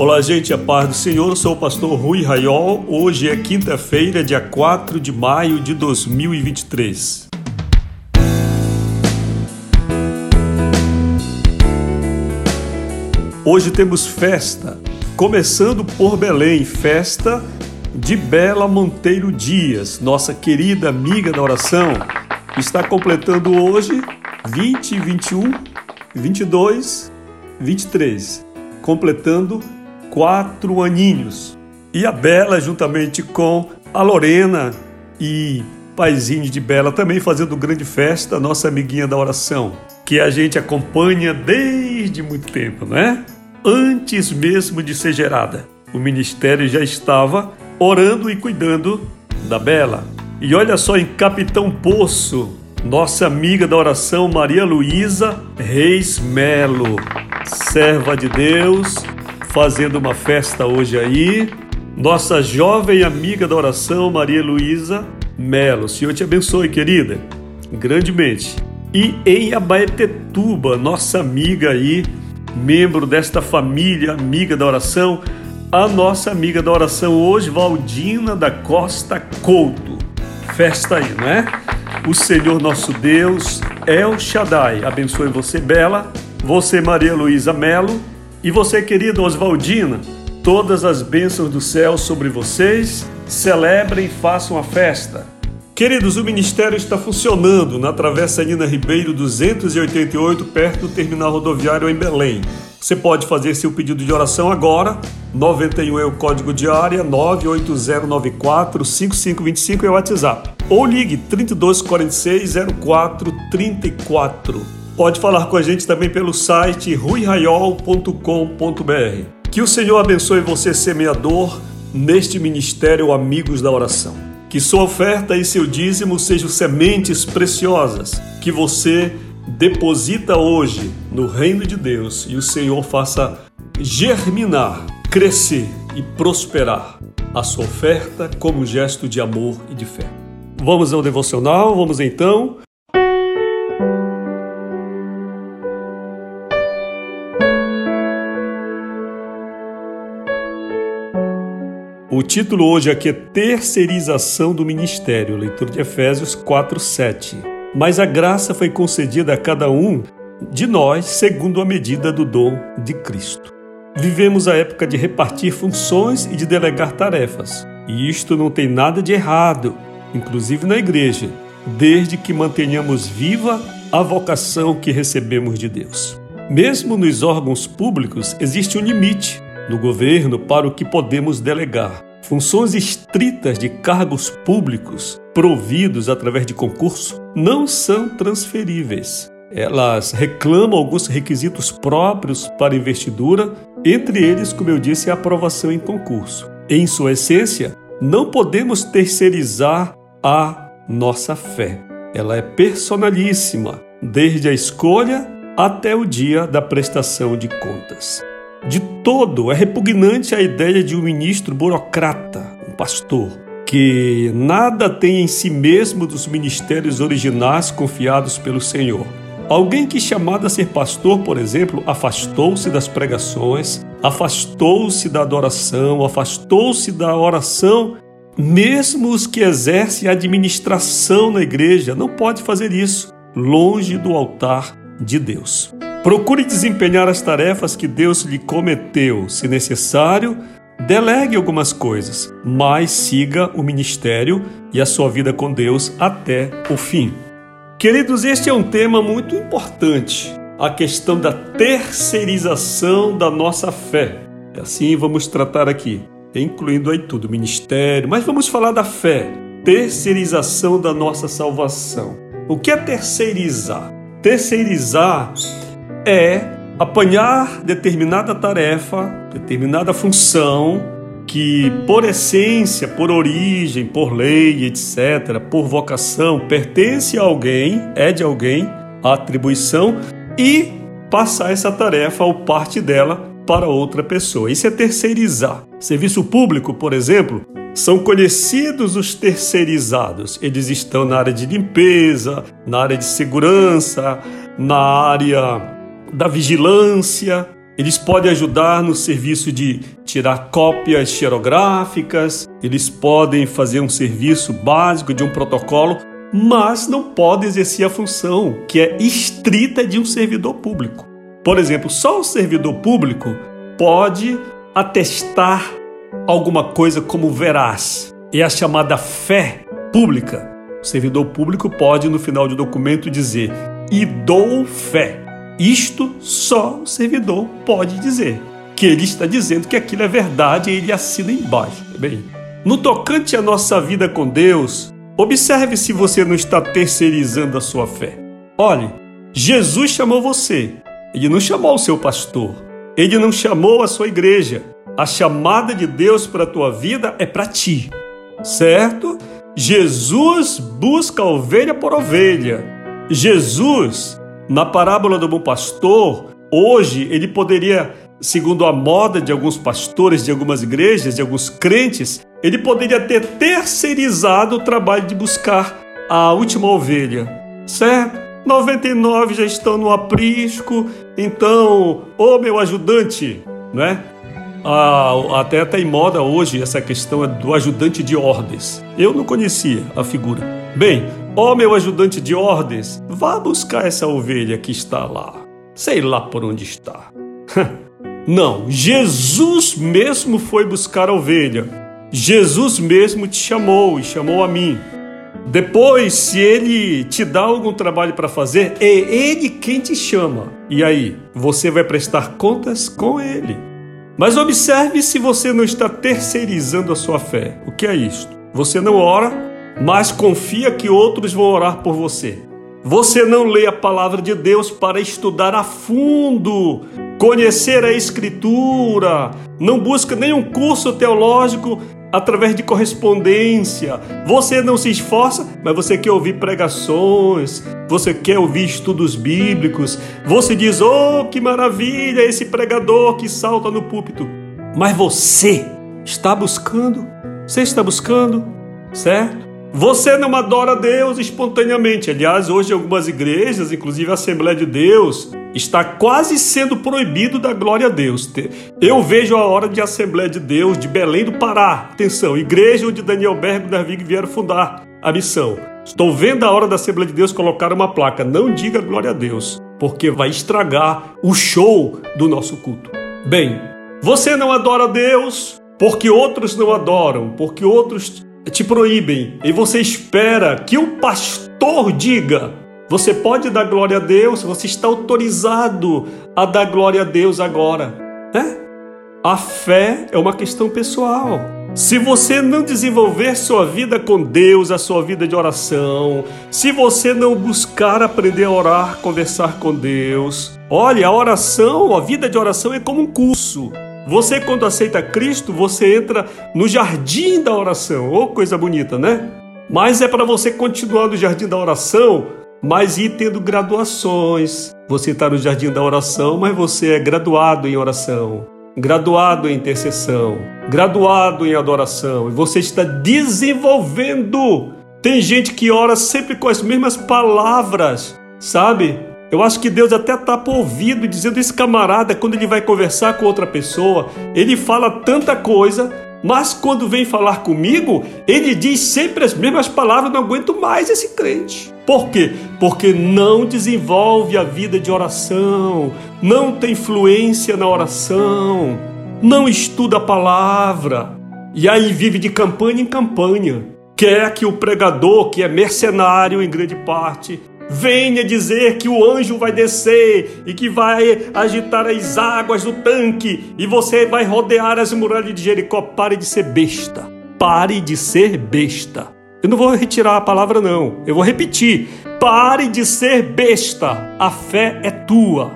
Olá, gente, a paz do Senhor. Eu sou o pastor Rui Raiol. Hoje é quinta-feira, dia 4 de maio de 2023. Hoje temos festa, começando por Belém, festa de Bela Monteiro Dias, nossa querida amiga da oração, está completando hoje 20, 21, 22, 23, completando quatro aninhos. E a Bela, juntamente com a Lorena e paizinho de Bela, também fazendo grande festa, nossa amiguinha da oração, que a gente acompanha desde muito tempo, né? Antes mesmo de ser gerada, o ministério já estava orando e cuidando da Bela. E olha só em Capitão Poço, nossa amiga da oração Maria Luísa Reis Melo, serva de Deus, fazendo uma festa hoje aí. Nossa jovem amiga da oração, Maria Luísa Melo. Senhor te abençoe, querida, grandemente. E em Abaetetuba, nossa amiga aí, membro desta família, amiga da oração, a nossa amiga da oração hoje, Valdina da Costa Couto. Festa aí, não é? O Senhor nosso Deus é o Shaddai. Abençoe você, Bela, você, Maria Luísa Melo, e você, querida Oswaldina, todas as bênçãos do céu sobre vocês, celebrem e façam a festa. Queridos, o ministério está funcionando na Travessa Nina Ribeiro 288, perto do terminal rodoviário em Belém. Você pode fazer seu pedido de oração agora. 91 é o código de área, 98094 5525 é o WhatsApp. Ou ligue 3246 0434. Pode falar com a gente também pelo site ruiraiol.com.br. Que o Senhor abençoe você, semeador, neste ministério Amigos da Oração. Que sua oferta e seu dízimo sejam sementes preciosas que você deposita hoje no reino de Deus e o Senhor faça germinar, crescer e prosperar a sua oferta como gesto de amor e de fé. Vamos ao devocional, vamos então O título hoje aqui é Terceirização do Ministério, leitura de Efésios 4:7. Mas a graça foi concedida a cada um de nós segundo a medida do dom de Cristo. Vivemos a época de repartir funções e de delegar tarefas. E isto não tem nada de errado, inclusive na igreja, desde que mantenhamos viva a vocação que recebemos de Deus. Mesmo nos órgãos públicos existe um limite no governo para o que podemos delegar. Funções estritas de cargos públicos providos através de concurso não são transferíveis. Elas reclamam alguns requisitos próprios para investidura, entre eles, como eu disse, a aprovação em concurso. Em sua essência, não podemos terceirizar a nossa fé. Ela é personalíssima, desde a escolha até o dia da prestação de contas. De todo é repugnante a ideia de um ministro burocrata, um pastor, que nada tem em si mesmo dos ministérios originais confiados pelo Senhor. Alguém que, chamado a ser pastor, por exemplo, afastou-se das pregações, afastou-se da adoração, afastou-se da oração, mesmo os que exercem a administração na igreja, não pode fazer isso longe do altar de Deus. Procure desempenhar as tarefas que Deus lhe cometeu. Se necessário, delegue algumas coisas, mas siga o ministério e a sua vida com Deus até o fim. Queridos, este é um tema muito importante, a questão da terceirização da nossa fé. Assim vamos tratar aqui, incluindo aí tudo, ministério, mas vamos falar da fé, terceirização da nossa salvação. O que é terceirizar? Terceirizar é apanhar determinada tarefa, determinada função que, por essência, por origem, por lei, etc., por vocação, pertence a alguém, é de alguém, a atribuição, e passar essa tarefa ou parte dela para outra pessoa. Isso é terceirizar. Serviço público, por exemplo, são conhecidos os terceirizados. Eles estão na área de limpeza, na área de segurança, na área da vigilância. Eles podem ajudar no serviço de tirar cópias xerográficas, eles podem fazer um serviço básico de um protocolo, mas não podem exercer a função que é estrita de um servidor público. Por exemplo, só o servidor público pode atestar alguma coisa como veraz. É a chamada fé pública. O servidor público pode, no final do documento, dizer: e dou fé. Isto só o servidor pode dizer. Que ele está dizendo que aquilo é verdade e ele assina embaixo. Bem, no tocante à nossa vida com Deus, observe se você não está terceirizando a sua fé. Olhe, Jesus chamou você, ele não chamou o seu pastor, ele não chamou a sua igreja, a chamada de Deus para a tua vida é para ti, certo? Jesus busca ovelha por ovelha. Jesus, na parábola do bom pastor, hoje ele poderia, segundo a moda de alguns pastores de algumas igrejas, de alguns crentes, ele poderia ter terceirizado o trabalho de buscar a última ovelha, certo? 99 já estão no aprisco, então, ô meu ajudante, não é? Ah, até está em moda hoje essa questão do ajudante de ordens. Eu não conhecia a figura. Bem, ó meu ajudante de ordens, vá buscar essa ovelha que está lá. Sei lá por onde está. não, Jesus mesmo foi buscar a ovelha. Jesus mesmo te chamou e chamou a mim. Depois, se ele te dá algum trabalho para fazer, é ele quem te chama. E aí, você vai prestar contas com ele. Mas observe se você não está terceirizando a sua fé. O que é isto? Você não ora, mas confia que outros vão orar por você. Você não lê a palavra de Deus para estudar a fundo, conhecer a Escritura, não busca nenhum curso teológico através de correspondência. Você não se esforça, mas você quer ouvir pregações, você quer ouvir estudos bíblicos. Você diz: "Oh, que maravilha esse pregador que salta no púlpito". Mas você está buscando? Você está buscando? Certo? Você não adora Deus espontaneamente. Aliás, hoje algumas igrejas, inclusive a Assembleia de Deus, está quase sendo proibido da glória a Deus. Eu vejo a hora de Assembleia de Deus de Belém do Pará. Atenção, igreja onde Daniel Bergo e Darvig vieram fundar a missão. Estou vendo a hora da Assembleia de Deus colocar uma placa. Não diga glória a Deus, porque vai estragar o show do nosso culto. Bem, você não adora Deus porque outros não adoram, porque outros te proíbem e você espera que o pastor diga. Você pode dar glória a Deus, você está autorizado a dar glória a Deus agora. Né? A fé é uma questão pessoal. Se você não desenvolver sua vida com Deus, a sua vida de oração, se você não buscar aprender a orar, conversar com Deus, olha, a oração, a vida de oração é como um curso. Você, quando aceita Cristo, você entra no jardim da oração. Oh, coisa bonita, né? Mas é para você continuar no jardim da oração, mas ir tendo graduações. Você está no jardim da oração, mas você é graduado em oração, graduado em intercessão, graduado em adoração, e você está desenvolvendo. Tem gente que ora sempre com as mesmas palavras, sabe? Eu acho que Deus até tapa o ouvido dizendo: esse camarada, quando ele vai conversar com outra pessoa, ele fala tanta coisa, mas quando vem falar comigo, ele diz sempre as mesmas palavras. Não aguento mais esse crente. Por quê? Porque não desenvolve a vida de oração, não tem fluência na oração, não estuda a palavra, e aí vive de campanha em campanha. Quer que o pregador, que é mercenário em grande parte, venha dizer que o anjo vai descer e que vai agitar as águas do tanque e você vai rodear as muralhas de Jericó. Pare de ser besta. Pare de ser besta. Eu não vou retirar a palavra, não. Eu vou repetir. Pare de ser besta. A fé é tua.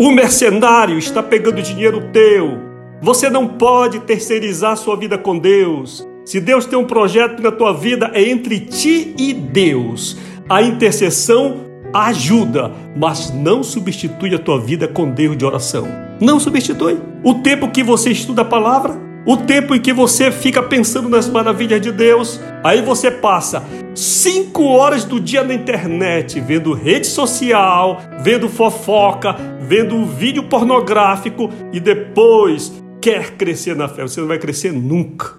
O mercenário está pegando dinheiro teu Você não pode terceirizar sua vida com Deus. Se Deus tem um projeto na tua vida, é entre ti e Deus. A intercessão ajuda, mas não substitui a tua vida com Deus de oração. Não substitui. O tempo que você estuda a palavra, o tempo em que você fica pensando nas maravilhas de Deus, aí você passa cinco horas do dia na internet, vendo rede social, vendo fofoca, vendo vídeo pornográfico e depois quer crescer na fé. Você não vai crescer nunca.